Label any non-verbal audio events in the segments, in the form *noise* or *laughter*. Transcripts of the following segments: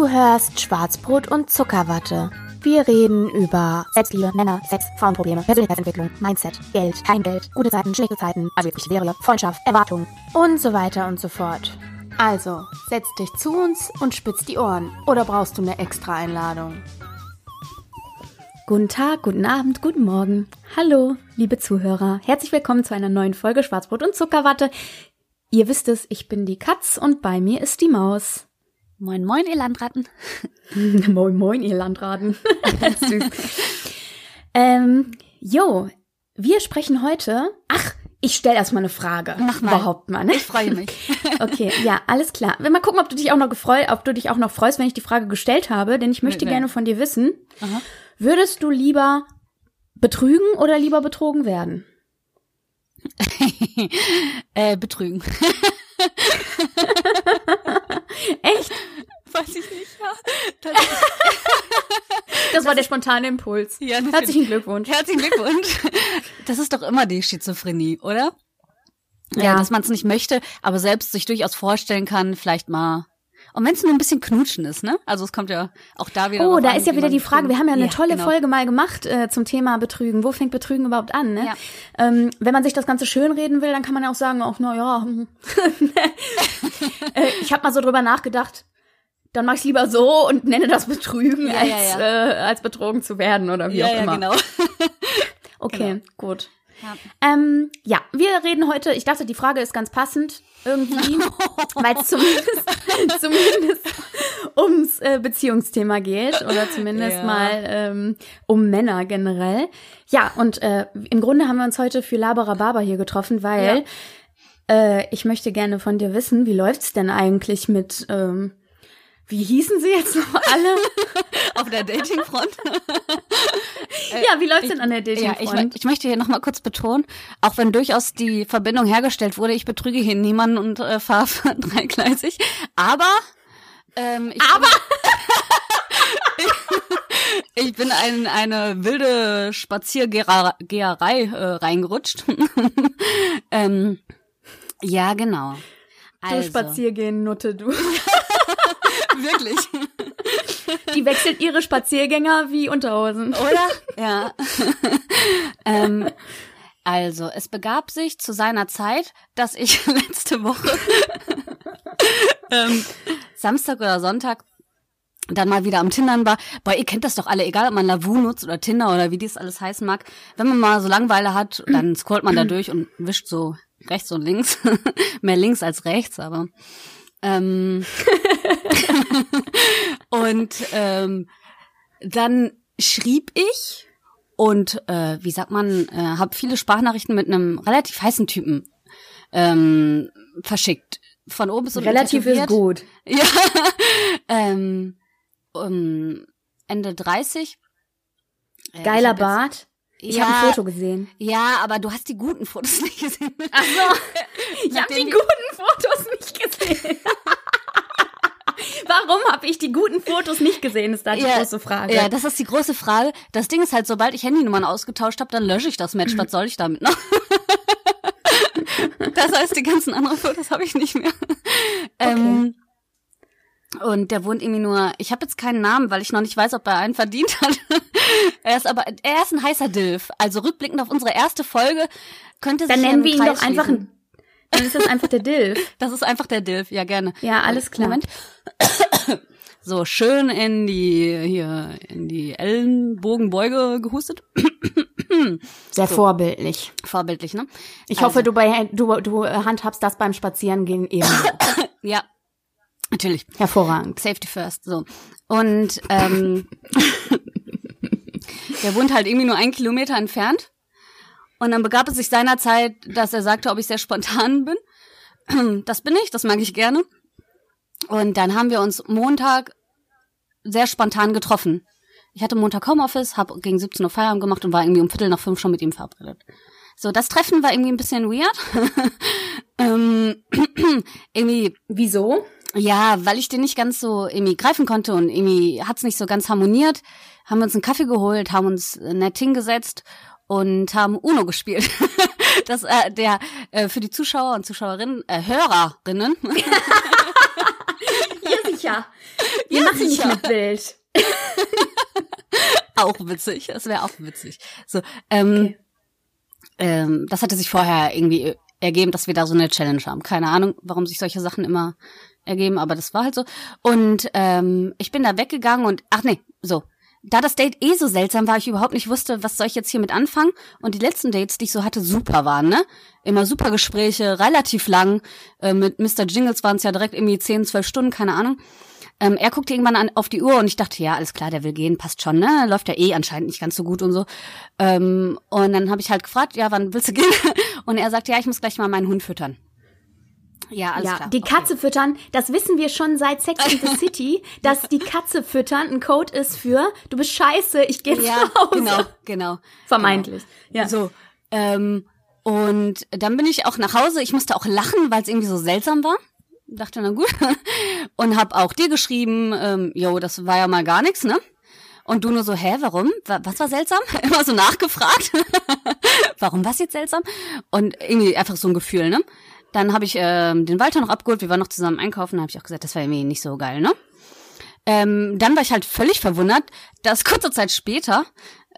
Du hörst Schwarzbrot und Zuckerwatte. Wir reden über Selbstliebe, Männer, Sex, Frauenprobleme, Persönlichkeitsentwicklung, Mindset, Geld, kein Geld, gute Zeiten, schlechte Zeiten, also wirklich Serie, Freundschaft, Erwartungen und so weiter und so fort. Also, setz dich zu uns und spitz die Ohren. Oder brauchst du eine extra Einladung? Guten Tag, guten Abend, guten Morgen. Hallo, liebe Zuhörer. Herzlich willkommen zu einer neuen Folge Schwarzbrot und Zuckerwatte. Ihr wisst es, ich bin die Katz und bei mir ist die Maus. Moin, moin, ihr Landratten. *laughs* moin, moin, ihr Landraten. *laughs* Süß. ähm, jo, wir sprechen heute. Ach, ich stelle erstmal eine Frage. Mach mal. Überhaupt mal, ne? Ich freue mich. *laughs* Okay, ja, alles klar. Wenn mal gucken, ob du dich auch noch gefreut, ob du dich auch noch freust, wenn ich die Frage gestellt habe, denn ich möchte Nee, nee. gerne von dir wissen, Aha. würdest du lieber betrügen oder lieber betrogen werden? äh, betrügen. Echt? *laughs* Weiß ich nicht, ja. Das, *laughs* Das war der spontane Impuls. ja. Herzlichen Glückwunsch. Herzlichen Glückwunsch. *laughs* Das ist doch immer die Schizophrenie, oder? Ja. Ja. dass man es nicht möchte, aber selbst sich durchaus vorstellen kann, vielleicht mal. Und wenn es nur ein bisschen knutschen ist, ne? Also es kommt ja auch da wieder. Oh, da an, ist ja wie wieder die Frage, wir haben ja eine Ja, tolle genau. Folge mal gemacht äh, zum Thema Betrügen. Wo fängt Betrügen überhaupt an? Ne? Ja. Ähm, wenn man sich das Ganze schönreden will, dann kann man ja auch sagen, ach na ja, hm. äh, ich habe mal so drüber nachgedacht, dann mach ich lieber so und nenne das Betrügen, Ja, als, ja, ja. Äh, als betrogen zu werden oder wie Ja, auch ja, immer. genau. *laughs* Okay, gut. Ja. Ähm, ja, wir reden heute, ich dachte, die Frage ist ganz passend irgendwie, *laughs* weil es zumindest, *laughs* zumindest ums äh, Beziehungsthema geht oder zumindest Ja. mal ähm, um Männer generell. Ja, und äh, im Grunde haben wir uns heute für Labarababa hier getroffen, weil äh, ich möchte gerne von dir wissen, wie läuft's denn eigentlich mit, ähm, wie hießen sie jetzt noch alle? *laughs* Auf der Datingfront. *laughs* ja, wie läuft's denn an der Ja, ich, Datingfront? ich möchte hier nochmal kurz betonen, auch wenn durchaus die Verbindung hergestellt wurde, ich betrüge hier niemanden und äh, fahre *laughs* dreigleisig. Aber ähm, ich Aber bin, ich bin ein, eine wilde Spaziergeherei äh, reingerutscht. ähm, ja, genau. du Also, Spaziergehen, Nutte, du. Wirklich. *laughs* Die wechselt ihre Spaziergänger wie Unterhosen. Oder? ja. *laughs* ähm, also, es begab sich zu seiner Zeit, dass ich *laughs* letzte Woche ähm, Samstag oder Sonntag dann mal wieder am Tindern war. Boah, ihr kennt das doch alle, egal ob man Lavu nutzt oder Tinder oder wie dies alles heißen mag. Wenn man mal so Langeweile hat, dann scrollt man da *clears throat* durch und wischt so rechts und links. Mehr links als rechts, aber ähm, *laughs* und ähm, dann schrieb ich und äh, wie sagt man, äh, habe viele Sprachnachrichten mit einem relativ heißen Typen ähm, verschickt. Von oben bis unten Relativ ist gut. *laughs* Ja. ähm, um, Ende 30. Äh, Geiler Bart. Ich ja, habe ein Foto gesehen. Ja, aber du hast die guten Fotos *laughs* nicht gesehen. Ach so. Ich habe die guten Fotos nicht gesehen. *laughs* Warum habe ich die guten Fotos nicht gesehen, ist da die Ja, große Frage. Ja, das ist die große Frage. Das Ding ist halt, sobald ich Handynummern ausgetauscht habe, dann lösche ich das Match. Was soll ich damit noch? *laughs* das heißt, die ganzen anderen Fotos habe ich nicht mehr. Ähm, und der wohnt irgendwie nur, ich habe jetzt keinen Namen, weil ich noch nicht weiß, ob er einen verdient hat. *laughs* er ist aber, er ist ein heißer Dilf. Also rückblickend auf unsere erste Folge könnte Dann sich nennen ein wir ihn doch einfach ein, Dann ist das einfach der Dilf. *laughs* Das ist einfach der Dilf, ja gerne. Ja, alles klar. Moment. *coughs* So, schön in die, hier, in die Ellenbogenbeuge gehustet. *coughs* Sehr vorbildlich. Vorbildlich, ne? Ich Also. hoffe, du, bei, du, du handhabst das beim Spazierengehen ebenso. *coughs* Ja, natürlich. Hervorragend. Safety first, so. Und ähm, *laughs* der wohnt halt irgendwie nur einen Kilometer entfernt. Und dann begab es sich seinerzeit, dass er sagte, ob ich sehr spontan bin. *clears throat* Das bin ich, das mag ich gerne. Und dann haben wir uns Montag sehr spontan getroffen. Ich hatte Montag Homeoffice, habe gegen 17 Uhr Feierabend gemacht und war irgendwie um Viertel nach fünf schon mit ihm verabredet. So, das Treffen war irgendwie ein bisschen weird. *laughs* ähm, *clears throat* irgendwie Wieso? Ja, weil ich den nicht ganz so irgendwie greifen konnte und irgendwie hat's nicht so ganz harmoniert, haben wir uns einen Kaffee geholt, haben uns nett hingesetzt und haben Uno gespielt. *laughs* Das äh, der äh, für die Zuschauer und Zuschauerinnen, äh, Hörerinnen, *laughs* *laughs* Ja, sicher. Wir Ja, machen nicht sicher. mit Bild. auch witzig. Das wäre auch witzig. So, ähm, Okay. ähm, das hatte sich vorher irgendwie ergeben, dass wir da so eine Challenge haben. Keine Ahnung, warum sich solche Sachen immer ergeben, aber das war halt so. Und ähm, ich bin da weggegangen und ach nee, so. Da das Date eh so seltsam war, ich überhaupt nicht wusste, was soll ich jetzt hier mit anfangen. Und die letzten Dates, die ich so hatte, super waren, ne? Immer super Gespräche, relativ lang. Äh, mit Mr. Jingles waren es ja direkt irgendwie 10, 12 Stunden, keine Ahnung. Ähm, er guckte irgendwann an, auf die Uhr und ich dachte, ja, alles klar, der will gehen, passt schon, ne? Läuft ja eh anscheinend nicht ganz so gut und so. Ähm, und dann habe ich halt gefragt, ja, wann willst du gehen? *laughs* Und er sagte, ja, ich muss gleich mal meinen Hund füttern. Ja, alles ja, klar. die okay. Katze füttern, das wissen wir schon seit Sex in the *laughs* City, dass die Katze füttern ein Code ist für du bist scheiße, ich gehe Ja, nach Hause. genau, genau. Vermeintlich. Ja. So, ähm, und dann bin ich auch nach Hause. Ich musste auch lachen, weil es irgendwie so seltsam war. Dachte, na gut. *laughs* Und hab auch dir geschrieben, ähm, jo, das war ja mal gar nichts, ne? Und du nur so, hä, warum? Wa- Was war seltsam? *laughs* Immer so nachgefragt. warum war jetzt seltsam? Und irgendwie einfach so ein Gefühl, ne? Dann habe ich ähm, den Walter noch abgeholt, wir waren noch zusammen einkaufen, da habe ich auch gesagt, das war irgendwie nicht so geil, ne? Ähm, dann war ich halt völlig verwundert, dass kurze Zeit später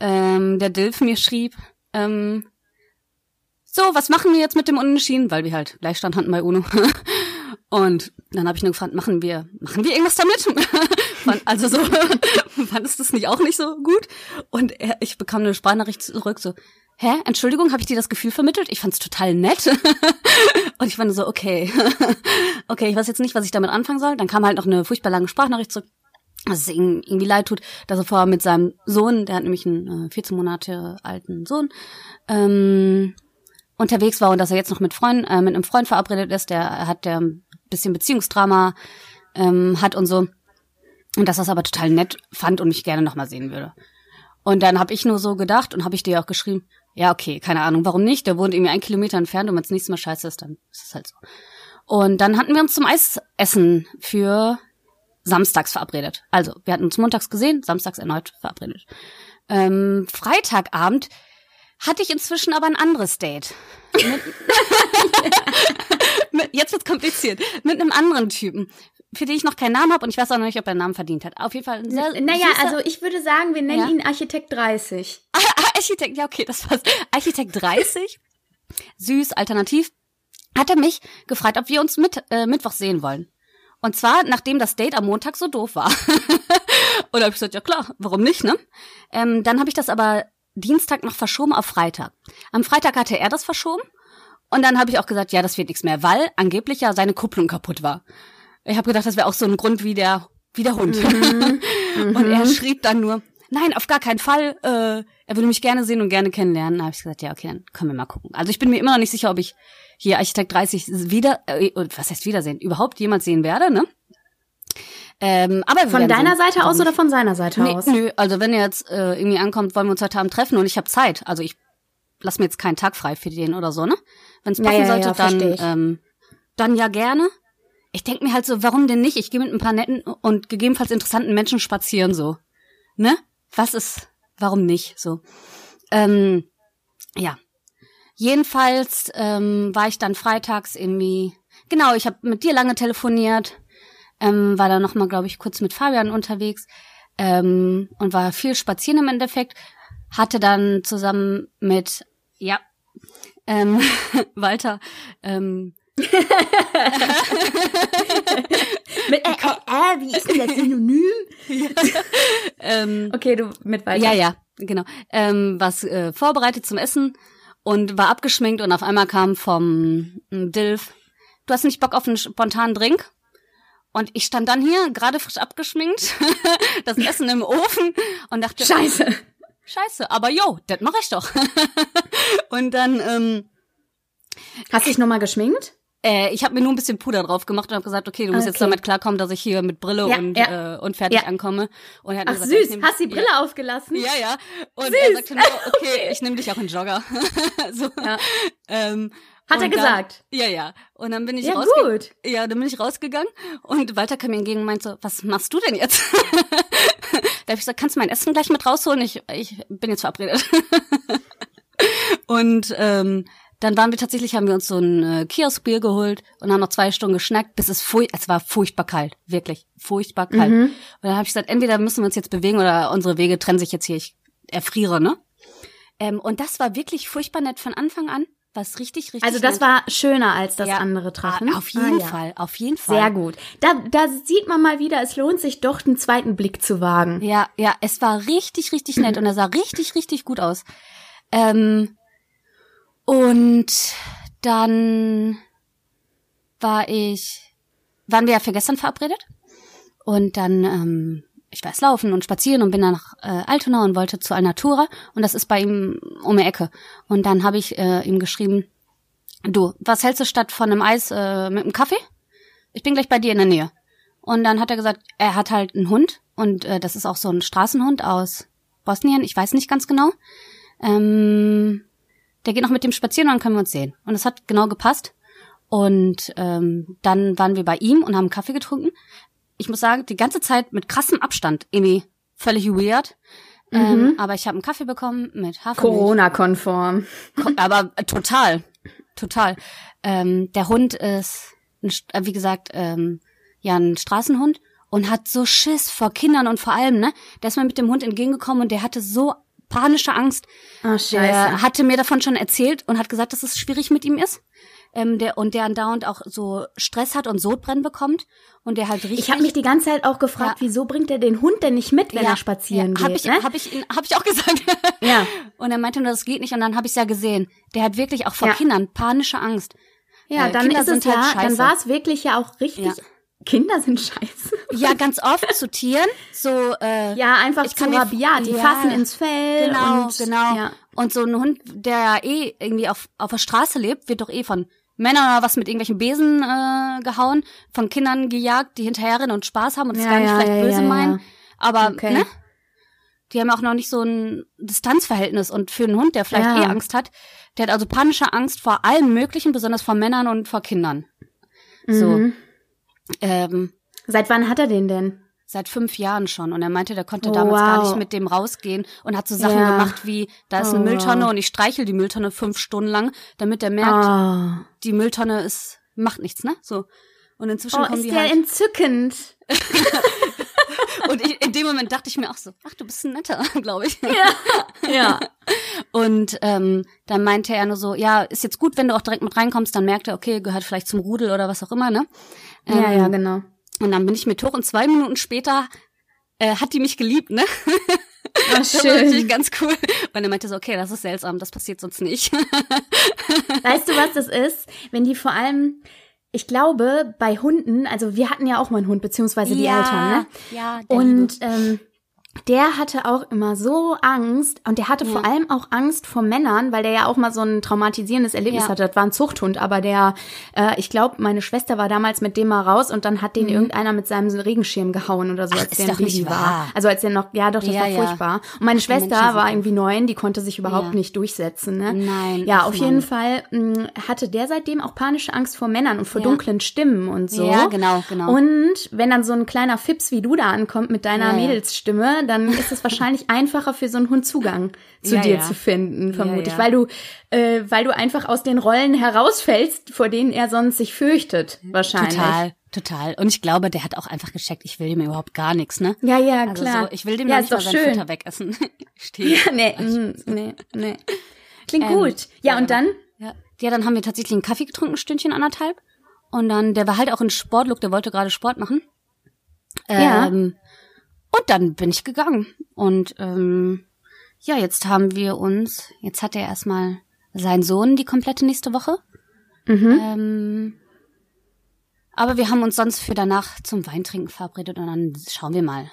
ähm, der Dilf mir schrieb, ähm, so, was machen wir jetzt mit dem Unentschieden? Weil wir halt Gleichstand hatten bei UNO. *laughs* Und dann habe ich nur gefragt, machen wir, machen wir irgendwas damit? *laughs* Also so, *laughs* fandest du das nicht auch nicht so gut? Und er, ich bekam eine Sprachnachricht zurück, so, hä, Entschuldigung, habe ich dir das Gefühl vermittelt? Ich fand's total nett. *laughs* Und ich fand so, okay, *laughs* okay, ich weiß jetzt nicht, was ich damit anfangen soll. Dann kam halt noch eine furchtbar lange Sprachnachricht zurück, dass es ihm irgendwie leid tut, dass er vorher mit seinem Sohn, der hat nämlich einen äh, 14 Monate alten Sohn, ähm, unterwegs war und dass er jetzt noch mit Freunden, äh, mit einem Freund verabredet ist, der hat der ein bisschen Beziehungsdrama ähm, hat und so. Und dass er es aber total nett fand und mich gerne nochmal sehen würde. Und dann habe ich nur so gedacht und habe ich dir auch geschrieben, ja, okay, keine Ahnung, warum nicht? Der wohnt irgendwie ein Kilometer entfernt und wenn es nächstes Mal scheiße ist, dann ist es halt so. Und dann hatten wir uns zum Eisessen für samstags verabredet. Also, wir hatten uns montags gesehen, samstags erneut verabredet. Ähm, Freitagabend hatte ich inzwischen aber ein anderes Date. Mit, *laughs* jetzt wird's kompliziert. Mit einem anderen Typen, für den ich noch keinen Namen habe und ich weiß auch noch nicht, ob er einen Namen verdient hat. Auf jeden Fall sehr Naja, also ich würde sagen, wir nennen Ja. ihn Architekt 30. *laughs* Architekt, ja, okay, das passt. Architekt 30, *laughs* süß, alternativ, hat er mich gefragt, ob wir uns mit, äh, Mittwoch sehen wollen. Und zwar, nachdem das Date am Montag so doof war. *laughs* Und da habe ich gesagt, ja klar, warum nicht, ne? Ähm, dann habe ich das aber Dienstag noch verschoben auf Freitag. Am Freitag hatte er das verschoben. Und dann habe ich auch gesagt, ja, das wird nichts mehr, weil angeblich ja seine Kupplung kaputt war. Ich habe gedacht, das wäre auch so ein Grund wie der, wie der Hund. *laughs* Und er schrieb dann nur, nein, auf gar keinen Fall. Äh, er würde mich gerne sehen und gerne kennenlernen. Da habe ich gesagt, ja, okay, dann können wir mal gucken. Also ich bin mir immer noch nicht sicher, ob ich hier Architekt 30 wieder, äh, was heißt wiedersehen, überhaupt jemals sehen werde, ne? Ähm, aber Von deiner sehen. Seite aus oder von seiner Seite Nee, aus? nö, also wenn er jetzt äh, irgendwie ankommt, wollen wir uns heute Abend treffen und ich habe Zeit. Also ich lass mir jetzt keinen Tag frei für den oder so, ne? Wenn es Ja, passen ja, sollte, ja, dann ähm, dann ja gerne. Ich denk mir halt so, warum denn nicht? Ich gehe mit ein paar netten und gegebenenfalls interessanten Menschen spazieren so. Ne? Was ist, warum nicht? So. Ähm, ja. Jedenfalls ähm, war ich dann freitags irgendwie, genau, ich habe mit dir lange telefoniert, ähm, war dann nochmal, glaube ich, kurz mit Fabian unterwegs ähm, und war viel spazieren im Endeffekt, hatte dann zusammen mit, ja, ähm, *laughs* Walter, ähm, *laughs* Mit, äh, äh, äh, wie ist denn das Synonym? *laughs* ähm, Okay, du mit weiter. Ja, ja, genau. Ähm, was äh, vorbereitet zum Essen und war abgeschminkt und auf einmal kam vom ähm, Dilf, du hast nicht Bock auf einen spontanen Drink? Und ich stand dann hier, gerade frisch abgeschminkt, *laughs* das Essen im Ofen und dachte, Scheiße. scheiße, aber yo, das mache ich doch. und dann, ähm, Hast dich nochmal geschminkt? Äh, ich habe mir nur ein bisschen Puder drauf gemacht und habe gesagt, okay, du musst jetzt Okay. damit klarkommen, dass ich hier mit Brille Ja, und, ja. Äh, und fertig Ja. ankomme. Und er hat Ach gesagt, süß, hast die Brille aufgelassen? Ja, ja. Und Süß. er sagte nur, *laughs* okay, ich nehme dich auch in Jogger. *laughs* so. Ähm, Hat er dann- gesagt? Ja, ja. Und dann bin ich Ja, rausgegangen. gut. Ja, dann bin ich rausgegangen und Walter kam mir entgegen und meinte so, was machst du denn jetzt? *laughs* da habe ich gesagt, kannst du mein Essen gleich mit rausholen? Ich, ich bin jetzt verabredet. und ähm, dann waren wir tatsächlich, haben wir uns so ein äh, Kioskbier geholt und haben noch zwei Stunden geschnackt, bis es furcht, es war furchtbar kalt, wirklich furchtbar kalt. Mhm. Und dann habe ich gesagt, entweder müssen wir uns jetzt bewegen oder unsere Wege trennen sich jetzt hier, ich erfriere, ne? Ähm, und das war wirklich furchtbar nett von Anfang an. Was richtig, richtig Also das nett. war schöner als das Ja, andere Treffen. ah, Auf jeden Ah, ja. Fall, auf jeden Fall. Sehr gut. Da, da sieht man mal wieder, es lohnt sich doch, einen zweiten Blick zu wagen. Ja, ja, es war richtig, richtig nett und er sah richtig, richtig gut aus. Ähm, und dann war ich, waren wir ja für gestern verabredet und dann, ähm, ich erst laufen und spazieren und bin dann nach äh, Altona und wollte zu Alnatura und das ist bei ihm um die Ecke. Und dann habe ich äh, ihm geschrieben, du, was hältst du statt von einem Eis äh, mit einem Kaffee? Ich bin gleich bei dir in der Nähe. Und dann hat er gesagt, er hat halt einen Hund und äh, das ist auch so ein Straßenhund aus Bosnien, ich weiß nicht ganz genau. Ähm, der geht noch mit dem spazieren und dann können wir uns sehen. Und es hat genau gepasst. Und ähm, dann waren wir bei ihm und haben Kaffee getrunken. Ich muss sagen, die ganze Zeit mit krassem Abstand, irgendwie völlig weird. Ähm, aber ich habe einen Kaffee bekommen mit Hafermilch. Corona-konform. Ko- *laughs* aber äh, total, total. Ähm, der Hund ist, äh, wie gesagt, ähm, ja ein Straßenhund und hat so Schiss vor Kindern und vor allem, ne? Der ist mir mit dem Hund entgegengekommen und der hatte so panische Angst. Der scheiße. hatte mir davon schon erzählt und hat gesagt, dass es schwierig mit ihm ist. Ähm, der, und der andauernd auch so Stress hat und Sodbrennen bekommt. Und der halt richtig. Ich habe mich die ganze Zeit auch gefragt, Ja. wieso bringt er den Hund denn nicht mit, wenn Ja, er spazieren ja, hab geht? ich, ne? Hab ich, hab ich auch *laughs* gesagt. Ja. Und er meinte nur, das geht nicht. Und dann habe ich ja gesehen. Der hat wirklich auch vor. Kindern panische Angst. Ja, Äh, dann Kinder ist es sind halt ja, dann scheiße. war es wirklich ja auch richtig. Kinder sind scheiße. Ja, ganz oft zu Tieren. So, äh, Ja, einfach Ich zu kann rabiat. Die ja. fassen ins Fell genau, und genau. Ja. Und so ein Hund, der ja eh irgendwie auf, auf der Straße lebt, wird doch eh von Männern oder was mit irgendwelchen Besen äh, gehauen, von Kindern gejagt, die hinterherrennen und Spaß haben und es Ja, gar nicht ja, vielleicht böse meinen. Aber, Okay. ne? Die haben auch noch nicht so ein Distanzverhältnis. Und für einen Hund, der vielleicht eh Angst hat, der hat also panische Angst vor allem Möglichen, besonders vor Männern und vor Kindern. So. Mhm. Ähm, Seit wann hat er den denn? Seit fünf Jahren schon. Und er meinte, der konnte Oh, damals gar wow. nicht mit dem rausgehen und hat so Sachen Ja. gemacht wie, da ist Oh, eine Mülltonne wow. und ich streichel die Mülltonne fünf Stunden lang, damit er merkt, Ah. die Mülltonne ist, macht nichts, ne? So. Und inzwischen Oh, kommen ist die der halt. entzückend. *laughs* Und ich, in dem Moment dachte ich mir auch so, ach, du bist ein netter, *laughs* glaube ich. Ja. *laughs* Und ähm, dann meinte er nur so, ja, ist jetzt gut, wenn du auch direkt mit reinkommst, dann merkt er, okay, gehört vielleicht zum Rudel oder was auch immer, ne? Ja, Ähm, ja, genau. Und dann bin ich mit hoch und zwei Minuten später äh, hat die mich geliebt, ne? Ah, *laughs* Das war natürlich schön. ganz cool. Und er meinte so, okay, das ist seltsam, das passiert sonst nicht. *laughs* Weißt du, was das ist? Wenn die vor allem, ich glaube, bei Hunden, also wir hatten ja auch mal einen Hund, beziehungsweise die Eltern, ne? Ja, der Und ähm, der hatte auch immer so Angst und der hatte vor allem auch Angst vor Männern, weil der ja auch mal so ein traumatisierendes Erlebnis Ja. hatte. Das war ein Zuchthund, aber der, äh, ich glaube, meine Schwester war damals mit dem mal raus und dann hat den irgendeiner mit seinem Regenschirm gehauen oder so, Mhm. Ach, als der ein nicht Baby war. Also als der noch, ja doch, das Ja, war ja. furchtbar. Und meine Schwester Menschen sind war irgendwie neun, die konnte sich überhaupt Ja. nicht durchsetzen. Ne? Nein, Ja, ach auf jeden Fall mh, hatte der seitdem auch panische Angst vor Männern und vor Ja. dunklen Stimmen und so. Ja, genau, genau. Und wenn dann so ein kleiner Fips wie du da ankommt mit deiner Ja, dann ist es wahrscheinlich einfacher für so einen Hund Zugang zu Ja, dir ja. zu finden, vermute ich, ja. weil du, äh, weil du einfach aus den Rollen herausfällst, vor denen er sonst sich fürchtet, wahrscheinlich. Total, total. Und ich glaube, der hat auch einfach gecheckt, ich will ihm überhaupt gar nichts, ne? Ja, ja, Also klar. so, ich will dem ja, nicht mal sein schön. Futter wegessen. *laughs* Stehe. Ja, nee, mm, nee, nee. *laughs* Klingt Ähm, gut. Ja, und dann? Ja. ja, dann haben wir tatsächlich einen Kaffee getrunken, ein Stündchen, anderthalb. Und dann, der war halt auch in Sportlook, der wollte gerade Sport machen. Ja. Und dann bin ich gegangen. Und ähm, ja, jetzt haben wir uns, jetzt hat er erstmal seinen Sohn die komplette nächste Woche. Mhm. Ähm, aber wir haben uns sonst für danach zum Weintrinken verabredet und dann schauen wir mal.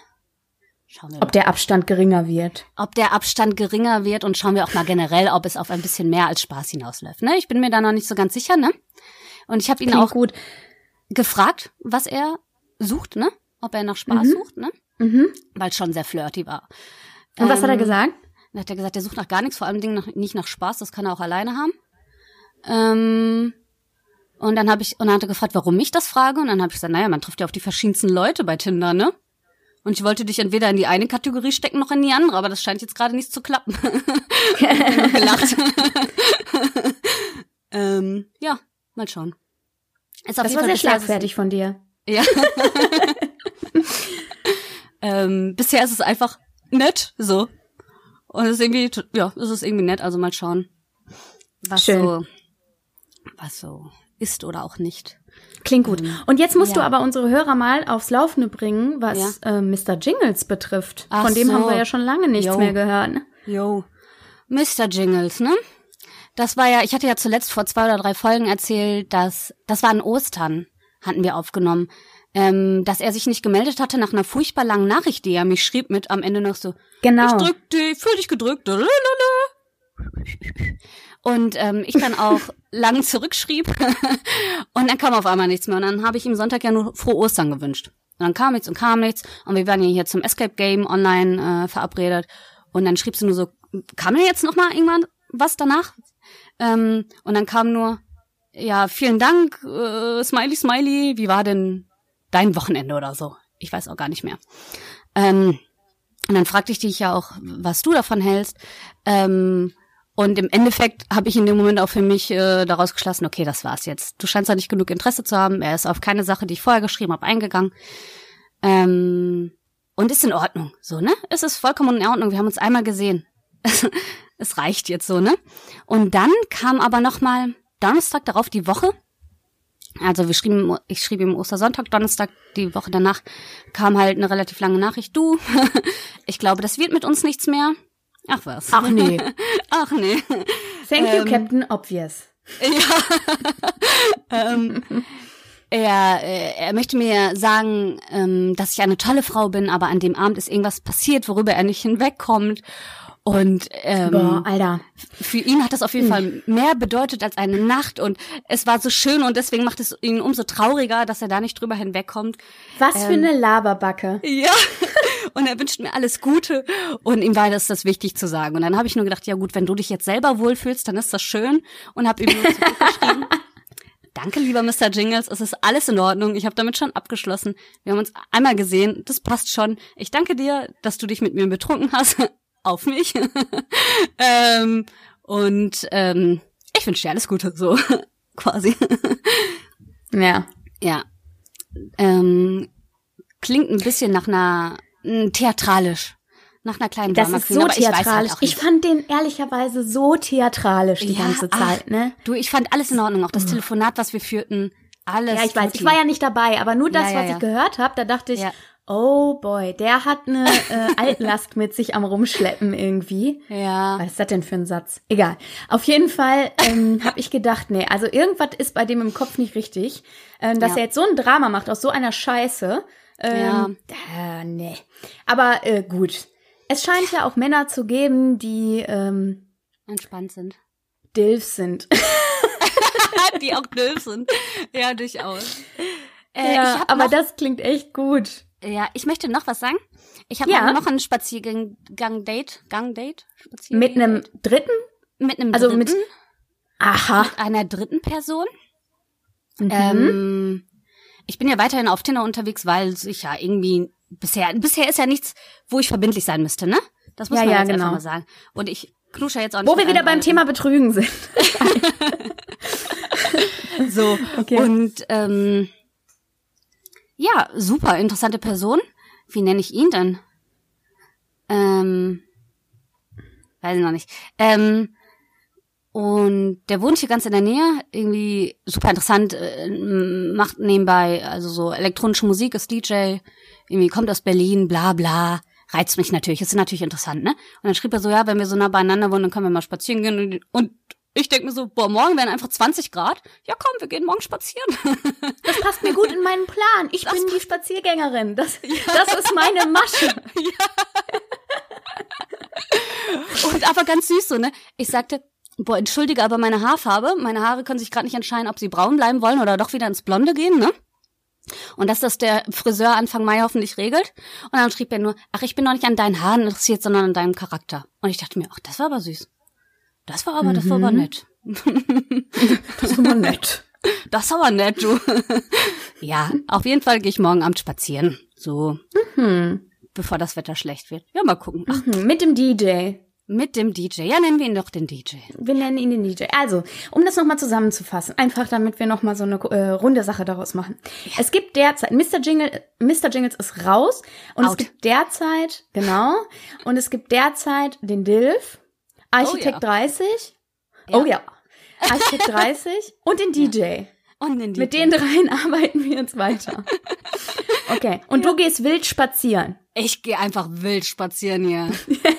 Schauen wir mal Ob der Abstand geringer wird. ob der Abstand geringer wird und schauen wir auch mal generell, ob es auf ein bisschen mehr als Spaß hinausläuft. Ne? Ich bin mir da noch nicht so ganz sicher, ne? Und ich habe ihn Klingt auch gut. gefragt, was er sucht, ne? Ob er nach Spaß Mhm. sucht, ne? Mhm. Weil es schon sehr flirty war. Und was hat er Ähm, gesagt? Dann hat er gesagt, er sucht nach gar nichts, vor allem nicht nach Spaß, das kann er auch alleine haben. Ähm, und dann habe ich und dann hat er gefragt, warum ich das frage und dann habe ich gesagt, naja, man trifft ja auf die verschiedensten Leute bei Tinder, ne? Und ich wollte dich entweder in die eine Kategorie stecken, noch in die andere, aber das scheint jetzt gerade nicht zu klappen. *laughs* *laughs* gelacht. *laughs* Ähm, ja, mal schauen. Das war sehr schlagfertig von dir. Ja. Ähm, bisher ist es einfach nett, so. Und es ist irgendwie, ja, es ist irgendwie nett, also mal schauen, was Schön. so, was so ist oder auch nicht. Klingt gut. Ähm, Und jetzt musst ja. du aber unsere Hörer mal aufs Laufende bringen, was ja. äh, Mr. Jingles betrifft. Ach Von dem so. haben wir ja schon lange nichts Yo. mehr gehört. Ne? Jo. Mr. Jingles, ne? Das war ja, ich hatte ja zuletzt vor zwei oder drei Folgen erzählt, dass das war an Ostern, hatten wir aufgenommen, ähm, dass er sich nicht gemeldet hatte nach einer furchtbar langen Nachricht, die er mich schrieb mit am Ende noch so, genau. ich drück dich, fühl dich gedrückt, und ähm, ich dann auch *laughs* lang zurückschrieb *laughs* und dann kam auf einmal nichts mehr und dann habe ich ihm Sonntag ja nur frohe Ostern gewünscht. Und dann kam nichts und kam nichts und wir waren ja hier zum Escape Game online äh, verabredet und dann schrieb sie nur so, kam mir jetzt noch mal irgendwann was danach? Ähm, und dann kam nur, ja, vielen Dank, äh, Smiley, Smiley, wie war denn dein Wochenende oder so? Ich weiß auch gar nicht mehr. Ähm, und dann fragte ich dich ja auch, was du davon hältst. Ähm, und im Endeffekt habe ich in dem Moment auch für mich äh, daraus geschlossen, okay, das war's jetzt. Du scheinst ja nicht genug Interesse zu haben. Er ist auf keine Sache, die ich vorher geschrieben habe, eingegangen. Ähm, und ist in Ordnung, so, ne? Es ist vollkommen in Ordnung. Wir haben uns einmal gesehen. *laughs* es reicht jetzt so, ne? Und dann kam aber noch mal Donnerstag darauf die Woche. Also wir schrieben, ich schrieb im Ostersonntag, Donnerstag, die Woche danach kam halt eine relativ lange Nachricht. Du, *laughs* ich glaube, das wird mit uns nichts mehr. Ach was. Ach nee. *laughs* Ach nee. Thank you, ähm, Captain Obvious. *laughs* Ja. ähm, er, äh, er möchte mir sagen, ähm, dass ich eine tolle Frau bin, aber an dem Abend ist irgendwas passiert, worüber er nicht hinwegkommt. Und ähm, Boah, Alter. für ihn hat das auf jeden hm. Fall mehr bedeutet als eine Nacht und es war so schön und deswegen macht es ihn umso trauriger, dass er da nicht drüber hinwegkommt. Was ähm, für eine Laberbacke. Ja. *laughs* und er wünscht mir alles Gute und ihm war das das wichtig zu sagen. Und dann habe ich nur gedacht, ja gut, wenn du dich jetzt selber wohlfühlst, dann ist das schön und habe ihm nur zurückgeschrieben. *laughs* Danke, lieber Mr. Jingles, es ist alles in Ordnung. Ich habe damit schon abgeschlossen. Wir haben uns einmal gesehen, das passt schon. Ich danke dir, dass du dich mit mir betrunken hast auf mich. *laughs* ähm, und ähm, ich wünsche dir alles Gute, so *laughs* quasi. ja. Ja. Ähm, klingt ein bisschen nach einer mh, theatralisch. Nach einer kleinen Das ist so theatralisch. Ich, halt ich, fand den ehrlicherweise so theatralisch die ja, ganze Zeit, ach, ne? Du, ich fand alles in Ordnung. Auch das Telefonat, was wir führten, alles. Ja, ich weiß. Ich war ja nicht dabei, aber nur das, ja, ja, was ich gehört habe, da dachte ich, Oh boy, der hat eine äh, *laughs* Altlast mit sich am Rumschleppen irgendwie. Ja. Was ist das denn für ein Satz? Egal. Auf jeden Fall ähm, *laughs* habe ich gedacht, nee, also irgendwas ist bei dem im Kopf nicht richtig. Ähm, dass ja. er jetzt so ein Drama macht aus so einer Scheiße. Ähm, ja. Äh, nee. Aber äh, gut. Es scheint ja auch Männer zu geben, die ähm, entspannt sind. Dilf sind. *laughs* die auch Dilf sind. Ja, durchaus. Äh, ja, aber das klingt echt gut. Ja, ich möchte noch was sagen. Ich habe ja. noch ein Spaziergang-Date, Gang-Date. Mit einem dritten? Mit einem also dritten. Mit, aha. Mit einer dritten Person. Mhm. Ähm, ich bin ja weiterhin auf Tinder unterwegs, weil ich ja irgendwie bisher, bisher ist ja nichts, wo ich verbindlich sein müsste, ne? Das muss ja, man ja, jetzt genau. einfach mal sagen. Und ich knusche jetzt auch nicht. Wo wir wieder beim Thema Betrügen sind. *laughs* *laughs* so. Okay. Und ähm, ja, super interessante Person. Wie nenne ich ihn denn? Ähm, weiß ich noch nicht. Ähm, und der wohnt hier ganz in der Nähe, irgendwie super interessant, äh, macht nebenbei also so elektronische Musik, ist DJ, irgendwie kommt aus Berlin, bla bla, reizt mich natürlich, ist natürlich interessant, ne? Und dann schrieb er so, ja, wenn wir so nah beieinander wohnen, dann können wir mal spazieren gehen und, und ich denke mir so, boah, morgen wären einfach 20 Grad. Ja, komm, wir gehen morgen spazieren. *laughs* Das passt mir gut in meinen Plan. Ich das bin die Spaziergängerin. Das, *laughs* ja. das ist meine Masche. *laughs* Ja. Und aber ganz süß so, ne? Ich sagte, boah, entschuldige aber meine Haarfarbe. Meine Haare können sich gerade nicht entscheiden, ob sie braun bleiben wollen oder doch wieder ins Blonde gehen, ne? Und dass das der Friseur Anfang Mai hoffentlich regelt. Und dann schrieb er nur, ach, ich bin noch nicht an deinen Haaren interessiert, sondern an deinem Charakter. Und ich dachte mir, ach, das war aber süß. Das war aber, mhm. das war aber nett. *laughs* das war aber nett. Das war aber nett, du. ja, auf jeden Fall gehe ich morgen Abend spazieren. So. Mhm. Bevor das Wetter schlecht wird. Ja, mal gucken. Mhm. Mit dem DJ. Mit dem DJ. Ja, nennen wir ihn doch den DJ. Wir nennen ihn den DJ. Also, um das nochmal zusammenzufassen, einfach damit wir nochmal so eine äh, runde Sache daraus machen. Es gibt derzeit, Mr. Jingle, Mr. Jingles ist raus und Out. es gibt derzeit, genau, und es gibt derzeit den Dilf, Architekt Oh ja. 30, oh ja, Architekt 30 *laughs* und den DJ. Und den DJ. Mit den dreien *laughs* arbeiten wir jetzt weiter. Okay, und du gehst wild spazieren. Ich gehe einfach wild spazieren hier. *laughs*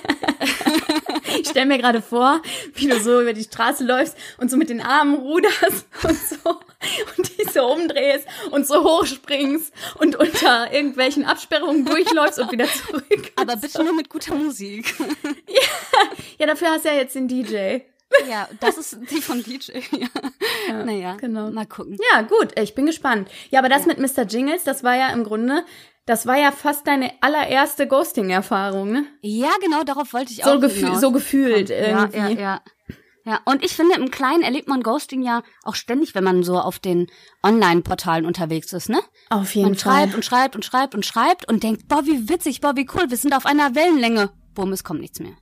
Ich stell mir gerade vor, wie du so über die Straße läufst und so mit den Armen ruderst *laughs* und so und dich so umdrehst und so hochspringst und unter irgendwelchen Absperrungen durchläufst und wieder zurück. Aber bitte nur mit guter Musik. *laughs* Ja, dafür hast du ja jetzt den DJ. Ja, das ist die von DJ. Ja. naja, genau. mal gucken. Ja, gut, ich bin gespannt. Ja, aber das mit Mr. Jingles, das war ja im Grunde, das war ja fast deine allererste Ghosting-Erfahrung, ne? Ja, genau, darauf wollte ich So, auch gefü hinaus. so gefühlt ja, irgendwie. ja, ja. Ja, und ich finde, im Kleinen erlebt man Ghosting ja auch ständig, wenn man so auf den Online-Portalen unterwegs ist, ne? Auf jeden Man Fall. schreibt und schreibt und schreibt und schreibt und denkt, boah, wie witzig, boah, wie cool, wir sind auf einer Wellenlänge. Bumm, es kommt nichts mehr.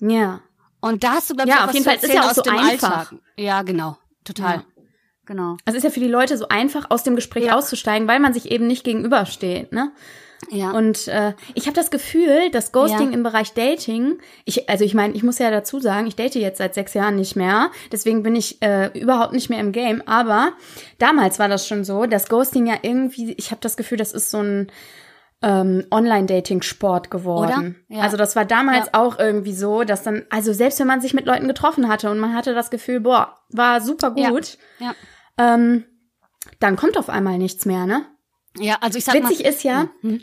Ja. Und da hast du, glaube Ja, ich, auch auf was jeden Fall, ist ja auch aus so einfach. Alltag. Ja, genau. Total. Ja. Genau. Also ist ja für die Leute so einfach, aus dem Gespräch Ja. auszusteigen, weil man sich eben nicht gegenübersteht, ne? Ja. Und äh, ich habe das Gefühl, dass Ghosting Ja. im Bereich Dating, ich, also ich meine, ich muss ja dazu sagen, ich date jetzt seit sechs Jahren nicht mehr, deswegen bin ich äh, überhaupt nicht mehr im Game. Aber damals war das schon so, dass Ghosting ja irgendwie, ich habe das Gefühl, das ist so ein ähm, Online-Dating-Sport geworden. Oder? Ja. Also das war damals Ja. auch irgendwie so, dass dann, also selbst wenn man sich mit Leuten getroffen hatte und man hatte das Gefühl, boah, war super gut, ja. Ähm, dann kommt auf einmal nichts mehr, ne? Ja, also ich sag Witzig mal. ist ja, Mhm.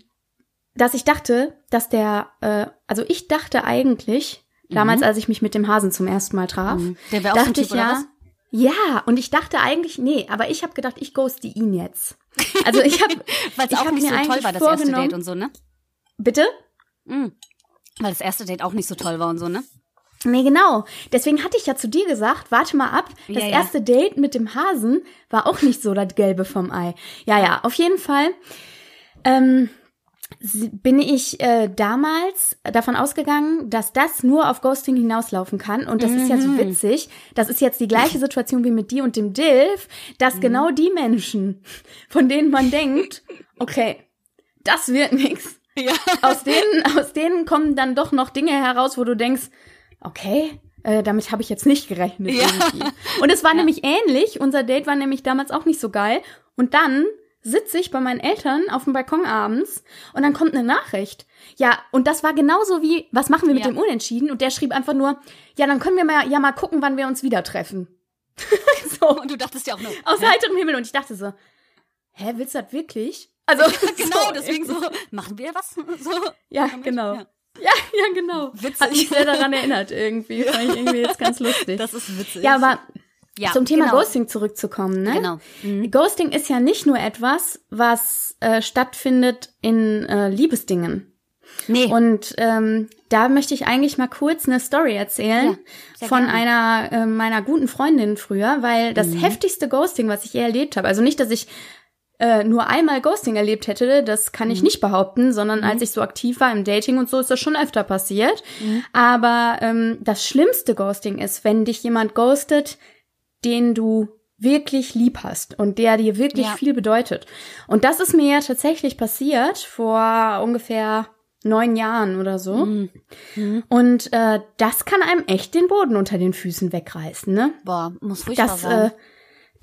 dass ich dachte, dass der, äh, also ich dachte eigentlich, damals, als ich mich mit dem Hasen zum ersten Mal traf, Mhm. Der wäre auch so dachte Typ, ich ja, ja, und ich dachte eigentlich, nee, aber ich habe gedacht, ich ghoste ihn jetzt. Also ich habe, *laughs* Weil es auch nicht so toll war, das erste Date und so, ne? bitte? Mhm. Weil das erste Date auch nicht so toll war und so, ne? Nee, genau. Deswegen hatte ich ja zu dir gesagt, warte mal ab, das Ja, ja. erste Date mit dem Hasen war auch nicht so das Gelbe vom Ei. Ja, ja, auf jeden Fall ähm, bin ich äh, damals davon ausgegangen, dass das nur auf Ghosting hinauslaufen kann. Und das ist ja so Mhm. witzig. Das ist jetzt die gleiche Situation wie mit dir und dem Dilf, Mhm. dass genau die Menschen, von denen man denkt, okay, das wird nix. Ja. Aus denen, aus denen kommen dann doch noch Dinge heraus, wo du denkst, okay, äh, damit habe ich jetzt nicht gerechnet. Ja. Irgendwie. Und es war nämlich ähnlich. Unser Date war nämlich damals auch nicht so geil. Und dann sitze ich bei meinen Eltern auf dem Balkon abends und dann kommt eine Nachricht. Ja, und das war genauso wie, was machen wir mit Ja. dem Unentschieden? Und der schrieb einfach nur, ja, dann können wir mal, ja mal gucken, wann wir uns wieder treffen. *laughs* so, Und du dachtest ja auch nur. aus hä? heiterem Himmel. Und ich dachte so, hä, willst du das wirklich? Also, *laughs* Genau, so, deswegen so, machen wir was? *laughs* So. Ja, Damit? genau. Ja. Ja, ja, genau. Witzig. Hat mich sehr daran erinnert irgendwie. Fand ich irgendwie jetzt ganz lustig. Das ist witzig. ja, aber ja, zum Thema genau. Ghosting zurückzukommen, ne? Genau. Mhm. Ghosting ist ja nicht nur etwas, was äh, stattfindet in äh, Liebesdingen. Nee. Und ähm, da möchte ich eigentlich mal kurz eine Story erzählen Ja, von gerne. einer äh, meiner guten Freundin früher, weil das Mhm. heftigste Ghosting, was ich je erlebt habe, also nicht, dass ich äh, nur einmal Ghosting erlebt hätte, das kann Mhm. ich nicht behaupten, sondern als ich so aktiv war im Dating und so, ist das schon öfter passiert. Mhm. Aber ähm, das schlimmste Ghosting ist, wenn dich jemand ghostet, den du wirklich lieb hast und der dir wirklich Ja. viel bedeutet. Und das ist mir ja tatsächlich passiert vor ungefähr neun Jahren oder so. Mhm. Mhm. Und äh, das kann einem echt den Boden unter den Füßen wegreißen, ne? Boah, muss furchtbar Das, sein. äh,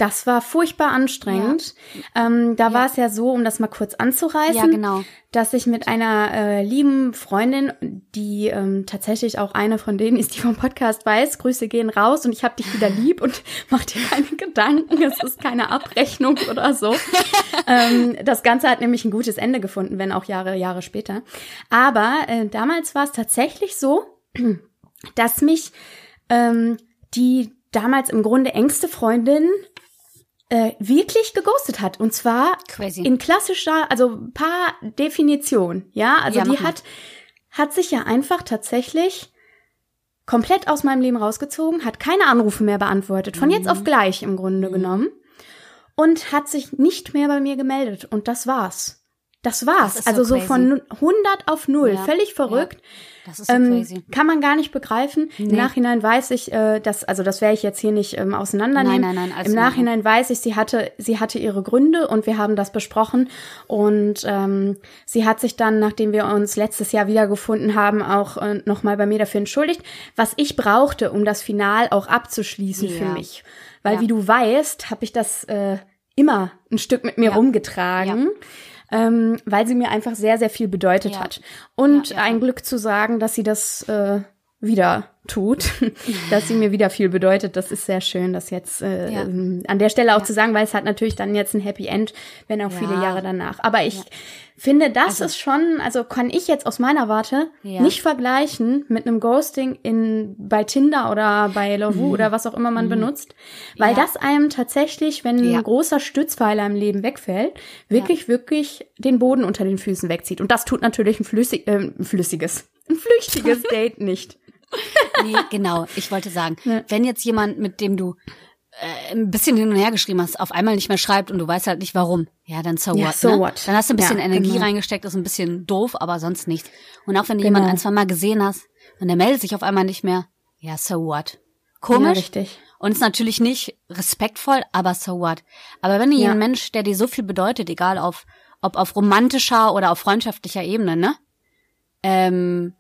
das war furchtbar anstrengend. Ähm, da war es ja so, um das mal kurz anzureißen, ja, genau. dass ich mit einer äh, lieben Freundin, die ähm, tatsächlich auch eine von denen ist, die vom Podcast weiß, Grüße gehen raus und ich hab dich wieder *laughs* lieb und mach dir keine Gedanken, es ist keine Abrechnung oder so. ähm, das Ganze hat nämlich ein gutes Ende gefunden, wenn auch Jahre, Jahre später. Aber äh, damals war es tatsächlich so, dass mich ähm, die damals im Grunde engste Freundin äh, wirklich geghostet hat. Und zwar Crazy. in klassischer, also paar Definition, ja. Also Ja, die hat, hat sich ja einfach tatsächlich komplett aus meinem Leben rausgezogen, hat keine Anrufe mehr beantwortet, von jetzt Mhm. auf gleich im Grunde genommen. Und hat sich nicht mehr bei mir gemeldet. Und das war's. Das war's. Das also so, crazy. von 100 auf 0. Ja, Völlig verrückt. Das ist so Ähm, crazy. kann man gar nicht begreifen. Im Nee. Nachhinein weiß ich, äh, dass, also das werde ich jetzt hier nicht ähm, auseinandernehmen. Nein, nein, nein, alles Im. Nachhinein weiß ich, sie hatte, sie hatte ihre Gründe und wir haben das besprochen. Und ähm, sie hat sich dann, nachdem wir uns letztes Jahr wiedergefunden haben, auch äh, nochmal bei mir dafür entschuldigt, was ich brauchte, um das Final auch abzuschließen für Ja. mich. Weil Ja. wie du weißt, habe ich das äh, immer ein Stück mit mir Ja. Ähm, weil sie mir einfach sehr, sehr viel bedeutet Ja. hat. Und Ja, ja, ein Glück zu sagen, dass sie das äh, wieder tut, *laughs* dass sie mir wieder viel bedeutet. Das ist sehr schön, das jetzt äh, Ja. ähm, an der Stelle auch zu sagen, weil es hat natürlich dann jetzt ein Happy End, wenn auch viele Ja. Jahre danach. Aber ich finde, das ist schon, also kann ich jetzt aus meiner Warte Ja. nicht vergleichen mit einem Ghosting in bei Tinder oder bei Lovoo oder was auch immer man benutzt, weil Mhm. Ja. das einem tatsächlich, wenn Ja. ein großer Stützpfeiler im Leben wegfällt, wirklich, wirklich den Boden unter den Füßen wegzieht. Und das tut natürlich ein, flüssig, äh, ein flüssiges, ein flüchtiges *laughs* Date nicht. *laughs* Nee, genau. Ich wollte sagen, wenn jetzt jemand, mit dem du äh, ein bisschen hin und her geschrieben hast, auf einmal nicht mehr schreibt und du weißt halt nicht warum, ja, dann so Ja, what. so ne? what. Dann hast du ein bisschen Ja, Energie genau. reingesteckt, ist ein bisschen doof, aber sonst nichts. Und auch wenn du Genau. jemanden ein, zwei Mal gesehen hast und der meldet sich auf einmal nicht mehr, ja, so what. Ja, Komisch. richtig. Und ist natürlich nicht respektvoll, aber so what. Aber wenn du Ja. einen Mensch, der dir so viel bedeutet, egal auf, ob auf romantischer oder auf freundschaftlicher Ebene, ne, ähm,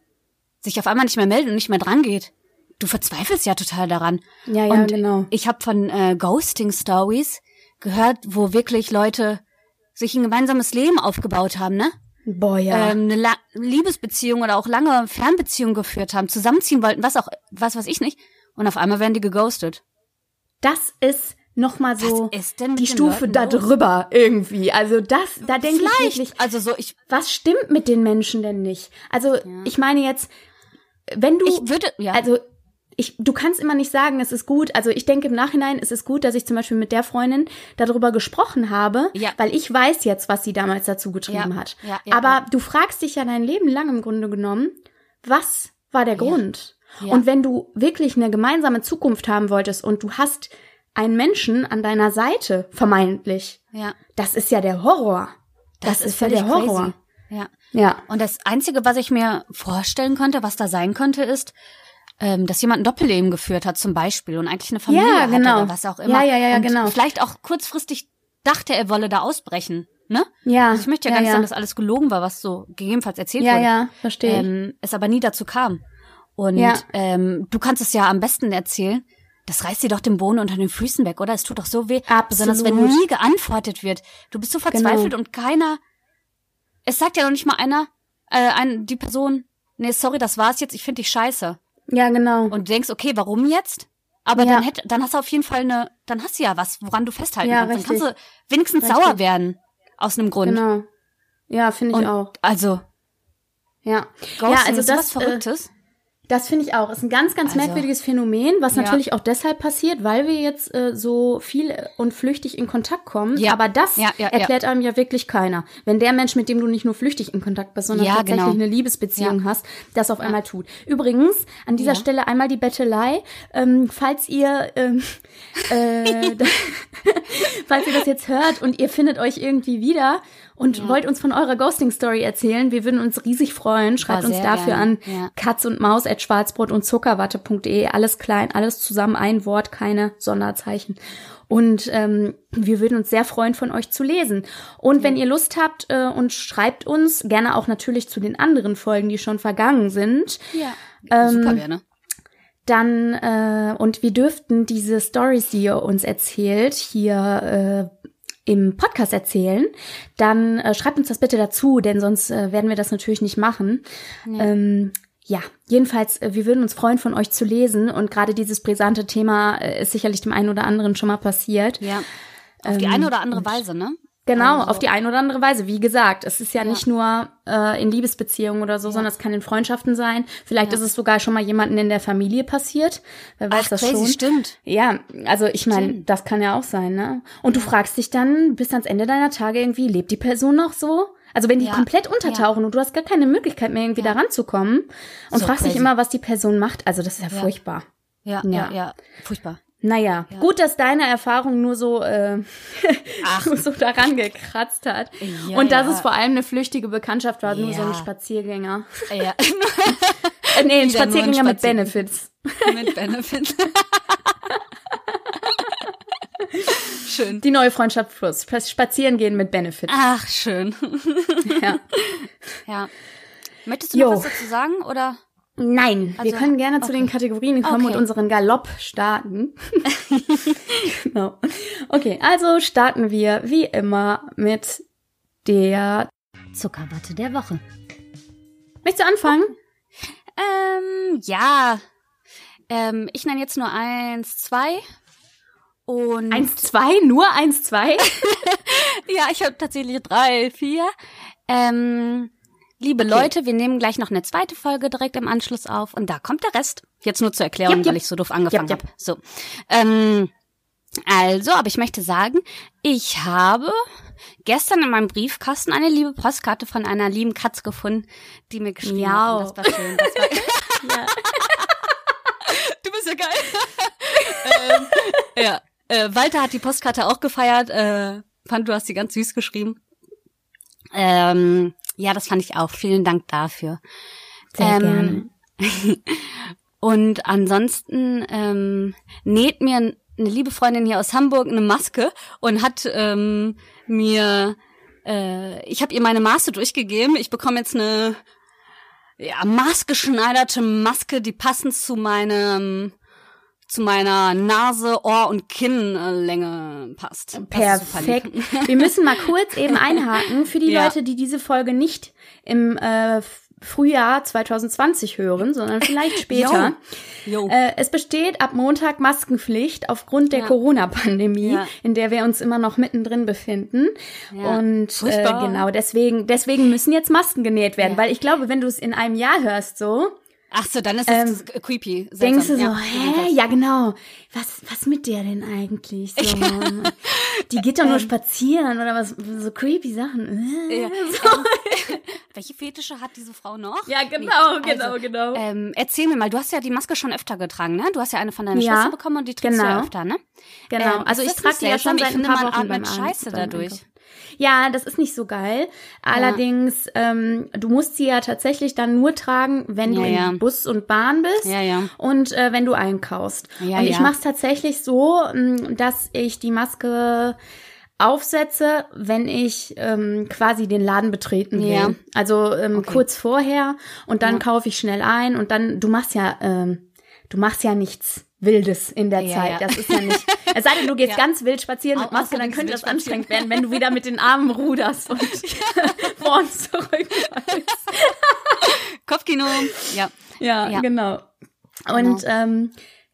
sich auf einmal nicht mehr meldet und nicht mehr dran geht, du verzweifelst ja total daran. Ja, ja, und genau. Ich habe von äh, Ghosting Stories gehört, wo wirklich Leute sich ein gemeinsames Leben aufgebaut haben, ne? Boah, ja. ähm, eine La Liebesbeziehung oder auch lange Fernbeziehung geführt haben, zusammenziehen wollten, was auch, was weiß ich nicht. Und auf einmal werden die geghostet. das ist noch mal so die Stufe da drüber irgendwie. Also das, da denke ich wirklich, Also so, ich, was stimmt mit den Menschen denn nicht? Also ich meine jetzt, wenn du, ich würde, ja. also ich, du kannst immer nicht sagen, es ist gut. Also ich denke im Nachhinein, es ist gut, dass ich zum Beispiel mit der Freundin darüber gesprochen habe, Ja. weil ich weiß jetzt, was sie damals dazu geschrieben Ja, hat. ja, ja, Aber ja. du fragst dich ja dein Leben lang im Grunde genommen, was war der Grund? Ja. Und wenn du wirklich eine gemeinsame Zukunft haben wolltest und du hast einen Menschen an deiner Seite, vermeintlich, ja. das ist ja der Horror. Das, ist ja völlig der Horror. Crazy. Ja. Ja. Und das Einzige, was ich mir vorstellen könnte, was da sein könnte, ist, ähm, dass jemand ein Doppelleben geführt hat, zum Beispiel, und eigentlich eine Familie Ja, hatte genau. oder was auch immer. Ja, ja, ja, ja, und genau. Vielleicht auch kurzfristig dachte, er wolle da ausbrechen. Ne? Ja. Also ich möchte ja, ja, gar nicht ja. sagen, dass alles gelogen war, was so gegebenenfalls erzählt Ja, wurde. ja, verstehe ich. ähm, es aber nie dazu kam. Und Ja. ähm, du kannst es ja am besten erzählen. Das reißt dir doch den Boden unter den Füßen weg, oder? Es tut doch so weh. Absolut. Besonders wenn nie geantwortet wird. Du bist so verzweifelt Genau. und keiner. Es sagt ja noch nicht mal einer, äh, ein, die Person, nee, sorry, das war's jetzt, ich finde dich scheiße. Ja, genau. Und du denkst, okay, warum jetzt? Aber Ja. dann hätt, dann hast du auf jeden Fall eine, dann hast du ja was, woran du festhalten Ja, kannst. Dann richtig. kannst du wenigstens Richtig. sauer werden. Aus einem Grund. genau. Ja, finde ich Und auch. also, Ja. Ghosting ja, also ist das, sowas Verrücktes. Das finde ich auch. Ist ein ganz, ganz Also, merkwürdiges Phänomen, was ja. natürlich auch deshalb passiert, weil wir jetzt äh, so viel und flüchtig in Kontakt kommen. Ja. Aber das Ja, erklärt einem ja wirklich keiner. Wenn der Mensch, mit dem du nicht nur flüchtig in Kontakt bist, sondern tatsächlich genau. eine Liebesbeziehung hast, das auf einmal tut. Übrigens, an dieser. Stelle einmal die Bettelei. Ähm, falls ihr ähm, äh, *laughs* *laughs* falls ihr das jetzt hört und ihr findet euch irgendwie wieder und wollt uns von eurer Ghosting-Story erzählen, wir würden uns riesig freuen. Schreibt Boah, uns dafür gerne. an Ja. Katz und Maus at Schwarzbrot und Zuckerwatte.de. Alles klein, alles zusammen, ein Wort, keine Sonderzeichen. Und ähm, wir würden uns sehr freuen, von euch zu lesen. Und wenn ihr Lust habt äh, und schreibt uns, gerne auch natürlich zu den anderen Folgen, die schon vergangen sind, Ja. Ähm, Super wäre, ne? dann äh, und wir dürften diese Stories, die ihr uns erzählt, hier äh, im Podcast erzählen, dann äh, schreibt uns das bitte dazu, denn sonst äh, werden wir das natürlich nicht machen. Ähm, ja, jedenfalls, äh, wir würden uns freuen, von euch zu lesen und gerade dieses brisante Thema äh, ist sicherlich dem einen oder anderen schon mal passiert. Ja. Auf die Ähm, eine oder andere Weise, ne? Genau, Also- auf die eine oder andere Weise. Wie gesagt, es ist ja, nicht nur äh, in Liebesbeziehungen oder so, sondern es kann in Freundschaften sein. Vielleicht Ja. ist es sogar schon mal jemanden in der Familie passiert. Wer weiß Ach, das crazy, schon. stimmt. Ja, also ich meine, das kann ja auch sein, ne? Und du fragst dich dann bis ans Ende deiner Tage irgendwie, lebt die Person noch so? Also wenn die Ja. komplett untertauchen und du hast gar keine Möglichkeit mehr irgendwie da ranzukommen und So fragst dich crazy. immer, was die Person macht, also das ist ja, furchtbar. Ja, Ja. ja, ja. Furchtbar. Naja, Ja. gut, dass deine Erfahrung nur so, äh, *laughs* *laughs* nur so daran gekratzt hat. Ja, Und dass ja. es vor allem eine flüchtige Bekanntschaft war, nur so ein. Spaziergänger. Ja, *laughs* Äh, nee, ein Spaziergänger mit Spazier- Benefits. mit Benefit. schön. Die neue Freundschaft plus. Spazieren gehen mit Benefits. Ach, schön. Ja. Ja. Möchtest du Jo. noch was dazu sagen, oder? Nein, wir Also, können gerne zu okay. den Kategorien kommen Okay. und unseren Galopp starten. *laughs* genau. Okay, also starten wir wie immer mit der. Zuckerwatte der Woche. Möchtest du anfangen? Ähm, ja. Ähm, ich nenne jetzt nur eins, zwei. Und Eins, zwei, nur eins, zwei. *laughs* ja, ich habe tatsächlich drei, vier. Ähm, liebe Leute, wir nehmen gleich noch eine zweite Folge direkt im Anschluss auf und da kommt der Rest. Jetzt nur zur Erklärung, Jep, jep. weil ich so doof angefangen jep. habe. So. Ähm, also, aber ich möchte sagen, ich habe gestern in meinem Briefkasten eine liebe Postkarte von einer lieben Katz gefunden, die mir geschrieben Miau. hat. Und das war schön. Das war *laughs* *laughs* ja. Du bist ja geil. *laughs* ähm, ja. Äh, Walter hat die Postkarte auch gefeiert. Äh, fand, du hast sie ganz süß geschrieben. Ähm, ja, das fand ich auch. Vielen Dank dafür. Sehr Ähm, *laughs* Und ansonsten ähm, näht mir eine liebe Freundin hier aus Hamburg eine Maske und hat ähm, mir, äh, ich habe ihr meine Maße durchgegeben. Ich bekomme jetzt eine ja, maßgeschneiderte Maske, die passend zu meinem zu meiner Nase, Ohr und Kinnlänge passt. Super lieb. Perfekt. Wir müssen mal kurz eben einhaken für die Ja. Leute, die diese Folge nicht im äh, Frühjahr 2020 hören, sondern vielleicht *laughs* später. Jo. Äh, es besteht ab Montag Maskenpflicht aufgrund der Ja. Corona-Pandemie, Ja. in der wir uns immer noch mittendrin befinden. Ja. Und äh, genau, deswegen, deswegen müssen jetzt Masken genäht werden, weil ich glaube, wenn du es in einem Jahr hörst, so, Ach so, dann ist es creepy. Seltsam. denkst du so, ja. hä? Ja, genau. Was, was mit der denn eigentlich? So, *laughs* die geht doch nur spazieren oder was, so creepy Sachen. Äh, Ja. *laughs* so. *laughs* Welche Fetische hat diese Frau noch? Ja, genau, Nee, genau, genau. Ähm, erzähl mir mal, du hast ja die Maske schon öfter getragen, ne? Du hast ja eine von deiner Ja, Schwester bekommen und die trägst du ja genau. öfter, ne? Genau, Ähm, also ich trage die ja schon seit Ich ein paar Wochen beim Scheiße dadurch. Ja, das ist nicht so geil. Allerdings, ähm, du musst sie ja tatsächlich dann nur tragen, wenn du Ja, ja. in Bus und Bahn bist Ja, ja. und äh, wenn du einkaufst. Ja, und ich ja. mache es tatsächlich so, ähm, dass ich die Maske aufsetze, wenn ich ähm, quasi den Laden betreten will. Ja. Also ähm, Okay. kurz vorher und dann Ja. kaufe ich schnell ein und dann, du machst ja, ähm, du machst ja nichts Wildes in der Ja, Zeit. ja. Das ist ja nicht. Es sei denn, du gehst Ja. ganz wild spazieren mit Maske, dann könnte das anstrengend werden, wenn du wieder mit den Armen ruderst und *laughs* *laughs* vor und zurück. Kopfkino. Ja. Ja, Ja. genau. Und ähm,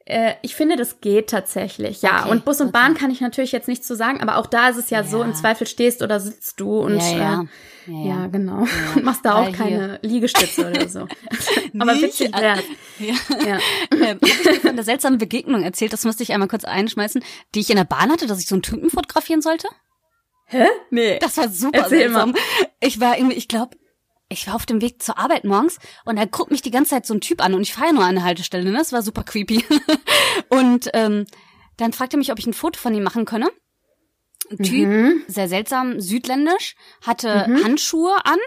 äh, ich finde, das geht tatsächlich. Ja, Okay, und Bus und okay. Bahn kann ich natürlich jetzt nicht so sagen, aber auch da ist es ja, so, Ja. im Zweifel stehst oder sitzt du und ja, ja. äh, ja, genau. Und *laughs* machst da auch keine Liegestütze oder so. *laughs* Aber witzig wär's. *laughs* Ja. Ja. Ähm, hab ich von der seltsamen Begegnung erzählt, das musste ich einmal kurz einschmeißen, die ich in der Bahn hatte, dass ich so einen Typen fotografieren sollte? Hä? Nee. Das war super Erzähl seltsam. Ich war irgendwie, ich glaube, ich war auf dem Weg zur Arbeit morgens und da guckt mich die ganze Zeit so ein Typ an und ich fahre ja nur an der Haltestelle, ne? Das war super creepy. *laughs* und ähm, dann fragte er mich, ob ich ein Foto von ihm machen könne. Ein Typ, Mhm. sehr seltsam, südländisch, hatte Handschuhe an,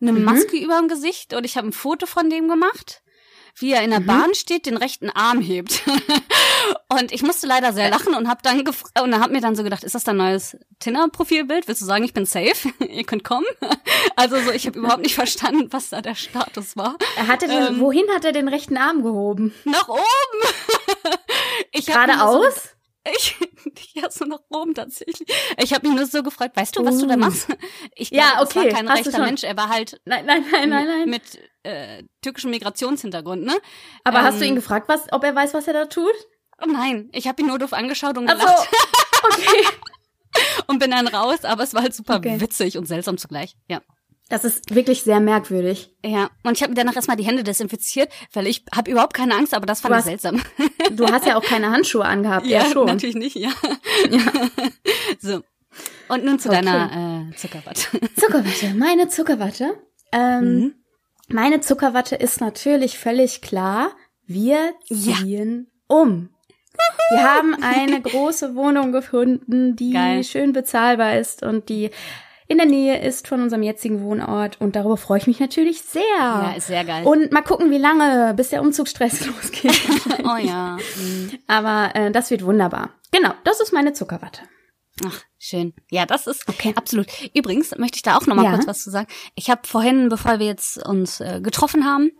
eine Mhm. Maske über dem Gesicht und ich habe ein Foto von dem gemacht, wie er in der Mhm. Bahn steht, den rechten Arm hebt. *laughs* und ich musste leider sehr lachen und habe dann und habe mir dann so gedacht, ist das dein neues Tinder-Profilbild? Willst du sagen, ich bin safe? *laughs* Ihr könnt kommen? *laughs* Also so, ich habe überhaupt nicht verstanden, was da der Status war. Er hatte den, Ähm. wohin hat er den rechten Arm gehoben? Nach oben! Ich hab Geradeaus? So, ich, ja, so nach oben tatsächlich. Ich habe mich nur so gefragt, weißt du, was du da Uh. machst? Ich Ja, glaube, war okay, kein hast du rechter. Mensch, er war halt Nein, nein, nein, nein, nein. mit äh, türkischem Migrationshintergrund, ne? aber hast du ähm, ihn gefragt, was, ob er weiß, was er da tut? Oh nein, ich habe ihn nur doof angeschaut und gelacht Okay. *laughs* und bin dann raus, aber es war halt super Okay. witzig und seltsam zugleich. Ja. Das ist wirklich sehr merkwürdig. Ja, und ich habe mir danach erstmal die Hände desinfiziert, weil ich habe überhaupt keine Angst, aber das fand Du ich hast- seltsam. *laughs* Du hast ja auch keine Handschuhe angehabt, ja, schon. natürlich nicht, ja. *laughs* so. Und nun zu Okay. deiner äh, Zuckerwatte. *laughs* Zuckerwatte, meine Zuckerwatte. Ähm, Mhm. Meine Zuckerwatte ist natürlich völlig klar. Wir Ja. ziehen um. Wir haben eine große Wohnung gefunden, die Geil. schön bezahlbar ist und die in der Nähe ist von unserem jetzigen Wohnort. Und darüber freue ich mich natürlich sehr. Ja, ist sehr geil. Und mal gucken, wie lange, bis der Umzugsstress *laughs* losgeht. *laughs* oh ja. Mhm. *laughs* Aber äh, das wird wunderbar. Genau, das ist meine Zuckerwatte. Ach, schön. Ja, das ist Okay. absolut. Übrigens möchte ich da auch noch mal Ja. kurz was zu sagen. Ich habe vorhin, bevor wir jetzt uns äh, getroffen haben,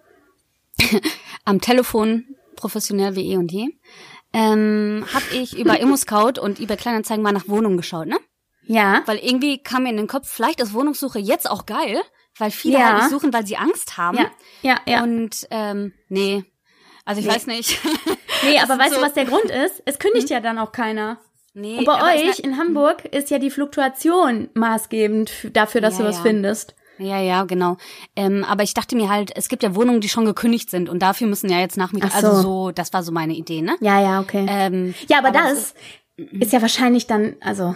am Telefon, professionell wie eh und je, ähm, habe ich über ImmoScout und eBay Kleinanzeigen mal nach Wohnungen geschaut, ne? Ja. Weil irgendwie kam mir in den Kopf, vielleicht ist Wohnungssuche jetzt auch geil, weil viele Ja. halt nicht suchen, weil sie Angst haben. Ja, ja, ja. Und ähm, nee, also ich Nee. weiß nicht. *laughs* nee, aber weißt ist du, so- was der Grund ist? Es kündigt ja dann auch keiner. nee, Und bei euch in Hamburg ist ja die Fluktuation maßgebend dafür, dass Ja, du was ja. findest. Ja, ja, genau. Ähm, aber ich dachte mir halt, es gibt ja Wohnungen, die schon gekündigt sind und dafür müssen ja jetzt Nachmieter. Ach so. Also so, das war so meine Idee, ne? Ja, ja, okay. Ähm, ja, aber, aber das ist, ja wahrscheinlich dann, also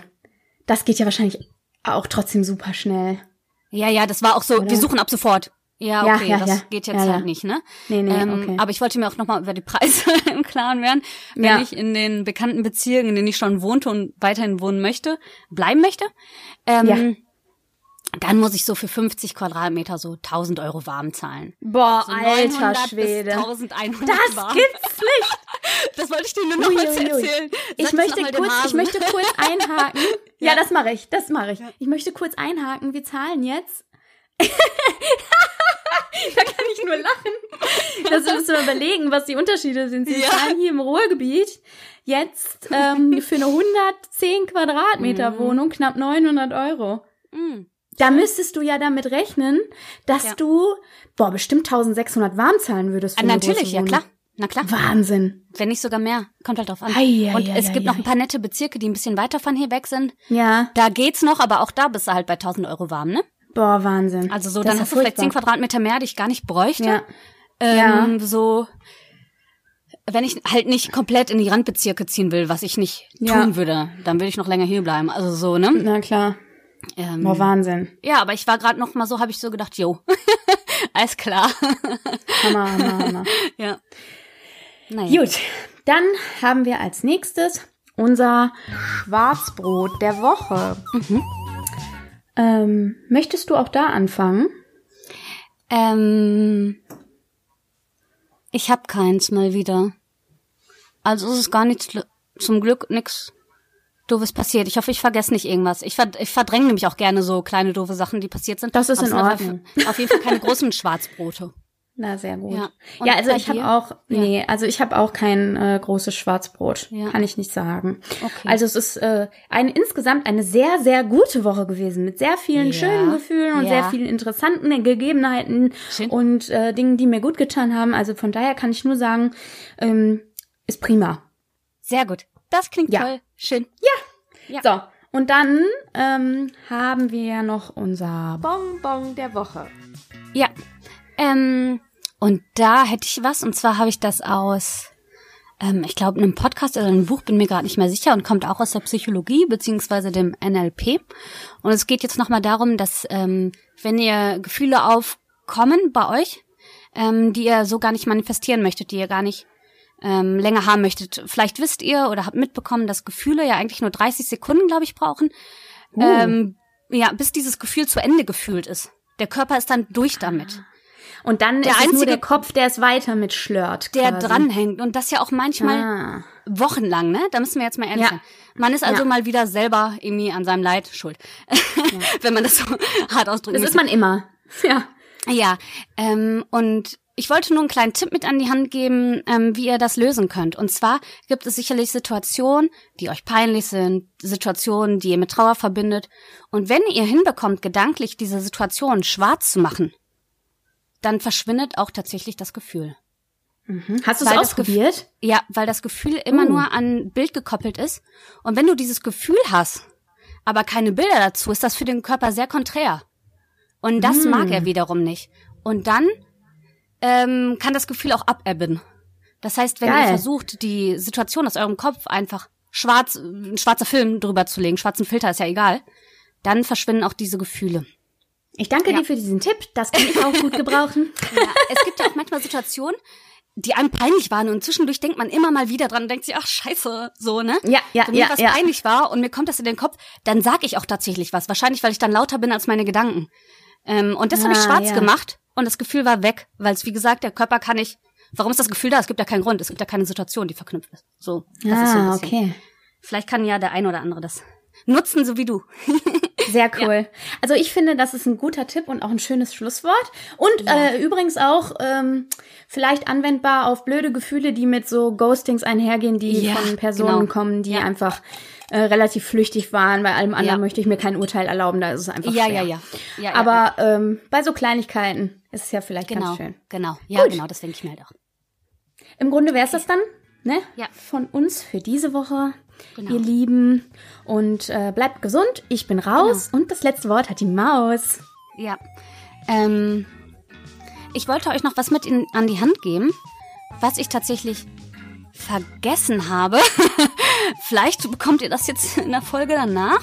das geht ja wahrscheinlich auch trotzdem super schnell. ja, ja, das war auch so, Oder? wir suchen ab sofort. Ja, Ja, okay, ja, das ja. geht jetzt Ja, ja. halt nicht, ne? Nee, nee, ähm, okay. Aber ich wollte mir auch nochmal über die Preise *laughs* im Klaren werden. Wenn Ja. ich in den bekannten Bezirken, in denen ich schon wohnte und weiterhin wohnen möchte, bleiben möchte, ähm, Ja. dann muss ich so für 50 Quadratmeter so 1000 Euro warm zahlen. Boah, So alter 900 Schwede. Bis 1100 Das warm. gibt's nicht. *laughs* Das wollte ich dir nur noch mal erzählen. Ich Sag das möchte kurz, ich möchte kurz *laughs* einhaken. Ja. Ja. das mache ich, das mache ich. Ich möchte kurz einhaken. Wir zahlen jetzt. *laughs* da kann ich nur lachen. Das müssen wir überlegen, was die Unterschiede sind. Sie Ja. zahlen hier im Ruhrgebiet jetzt ähm, für eine 110 Quadratmeter Wohnung knapp 900 Euro. Mm. Da müsstest du ja damit rechnen, dass Ja. du, boah, bestimmt 1600 warm zahlen würdest. Für Ah, natürlich, ja klar. Na klar. Wahnsinn. Wenn nicht sogar mehr. Kommt halt drauf an. Ei, ei, und ei, es gibt noch ei. ein paar nette Bezirke, die ein bisschen weiter von hier weg sind. Ja. Da geht's noch, aber auch da bist du halt bei 1000 Euro warm, ne? Boah, Wahnsinn. Also so, Das dann hast du vielleicht 10 furchtbar. Quadratmeter mehr, die ich gar nicht bräuchte. Ja. Ähm, So, wenn ich halt nicht komplett in die Randbezirke ziehen will, was ich nicht Ja. tun würde, dann will ich noch länger hier bleiben. Also so, ne? Na klar. Ähm, Boah, Wahnsinn. ja, aber ich war gerade noch mal so, habe ich so gedacht, jo, *laughs* alles klar. Hammer, hammer, hammer. *laughs* ja. Naja. Gut, dann haben wir als nächstes unser Schwarzbrot der Woche. Mhm. Ähm, möchtest du auch da anfangen? Ähm, ich hab keins mal wieder. Also es ist gar nichts, zum Glück nix doofes passiert. Ich hoffe, ich vergesse nicht irgendwas. Ich, verd ich verdränge nämlich auch gerne so kleine doofe Sachen, die passiert sind. Das ist in es Ordnung. Auf jeden Fall keine großen Schwarzbrote. Na, sehr gut. Ja. Ja, also ich habe auch, nee, also ich habe auch kein äh, großes Schwarzbrot, Ja. kann ich nicht sagen. Okay. Also es ist äh, ein, insgesamt eine sehr, sehr gute Woche gewesen mit sehr vielen Ja. schönen Gefühlen und Ja. sehr vielen interessanten Gegebenheiten Schön. und äh, Dingen, die mir gut getan haben. Also von daher kann ich nur sagen, ähm, ist prima. Sehr gut. Das klingt Ja. toll. Schön. Ja. So, und dann ähm, haben wir noch unser Bonbon der Woche. Ja. Ähm, und da hätte ich was, und zwar habe ich das aus, ähm, ich glaube, einem Podcast oder einem Buch, bin mir gerade nicht mehr sicher, und kommt auch aus der Psychologie beziehungsweise dem NLP. Und es geht jetzt nochmal darum, dass ähm, wenn ihr Gefühle aufkommen bei euch, ähm, die ihr so gar nicht manifestieren möchtet, die ihr gar nicht ähm, länger haben möchtet. Vielleicht wisst ihr oder habt mitbekommen, dass Gefühle ja eigentlich nur 30 Sekunden, glaube ich, brauchen, Uh. ähm, ja, bis dieses Gefühl zu Ende gefühlt ist. Der Körper ist dann durch damit. Und dann Der ist es nur einzige- der Kopf, der es weiter mit schlört. der quasi. dranhängt und das ja auch manchmal Ah. wochenlang, ne? Da müssen wir jetzt mal ehrlich Ja. sein. Man ist also Ja. mal wieder selber irgendwie an seinem Leid schuld, *laughs* wenn man das so hart ausdrücken Das ist man immer. *laughs* Ja. Ja, ähm, und ich wollte nur einen kleinen Tipp mit an die Hand geben, ähm, wie ihr das lösen könnt. Und zwar gibt es sicherlich Situationen, die euch peinlich sind, Situationen, die ihr mit Trauer verbindet. Und wenn ihr hinbekommt, gedanklich diese Situation schwarz zu machen, dann verschwindet auch tatsächlich das Gefühl. Hast du es ausprobiert? Ja, weil das Gefühl immer Uh. nur an Bild gekoppelt ist. Und wenn du dieses Gefühl hast, aber keine Bilder dazu, ist das für den Körper sehr konträr. Und das Mm. mag er wiederum nicht. Und dann ähm, kann das Gefühl auch abebben. Das heißt, wenn ihr Geil. versucht, die Situation aus eurem Kopf einfach schwarz, ein schwarzer Film drüber zu legen, schwarzen Filter ist ja egal, dann verschwinden auch diese Gefühle. Ich danke Ja. dir für diesen Tipp. Das kann ich auch gut *laughs* gebrauchen. Ja, es gibt ja auch manchmal Situationen, die einem peinlich waren und zwischendurch denkt man immer mal wieder dran und denkt sich, ach scheiße, so, ne? Ja, ja, Wenn mir ja, was ja. peinlich war und mir kommt das in den Kopf, dann sag ich auch tatsächlich was. Wahrscheinlich, weil ich dann lauter bin als meine Gedanken. Ähm, und das habe ich Ah, schwarz ja. gemacht und das Gefühl war weg, weil es, wie gesagt, der Körper kann nicht. Warum ist das Gefühl da? Es gibt ja keinen Grund. Es gibt ja keine Situation, die verknüpft ist. So, das ist so ein Ah, bisschen. okay. Vielleicht kann ja der ein oder andere das nutzen, so wie du. *laughs* Sehr cool. Also ich finde, das ist ein guter Tipp und auch ein schönes Schlusswort. Und äh, übrigens auch ähm, vielleicht anwendbar auf blöde Gefühle, die mit so Ghostings einhergehen, die Ja, von Personen genau. kommen, die Ja. einfach äh, relativ flüchtig waren. Bei allem anderen Ja. möchte ich mir kein Urteil erlauben, da ist es einfach Ja, schwer. ja, ja. ja, ja Aber ähm, bei so Kleinigkeiten ist es ja vielleicht genau, ganz schön. genau. Ja, Gut. genau, das denke ich mir halt auch. Im Grunde wäre es das dann, ne? Ja. Von uns für diese Woche, Genau. ihr Lieben. Und äh, bleibt gesund. Ich bin raus. Genau. Und das letzte Wort hat die Maus. Ja. Ähm, ich wollte euch noch was mit in, an die Hand geben, was ich tatsächlich vergessen habe. *laughs* Vielleicht bekommt ihr das jetzt in der Folge danach.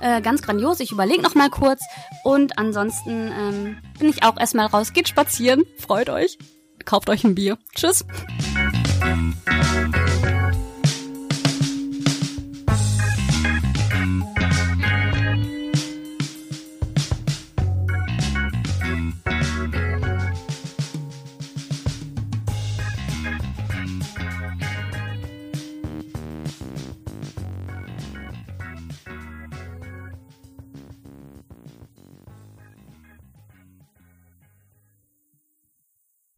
Äh, ganz grandios. Ich überlege noch mal kurz. Und ansonsten ähm, bin ich auch erstmal raus. Geht spazieren. Freut euch. Kauft euch ein Bier. Tschüss.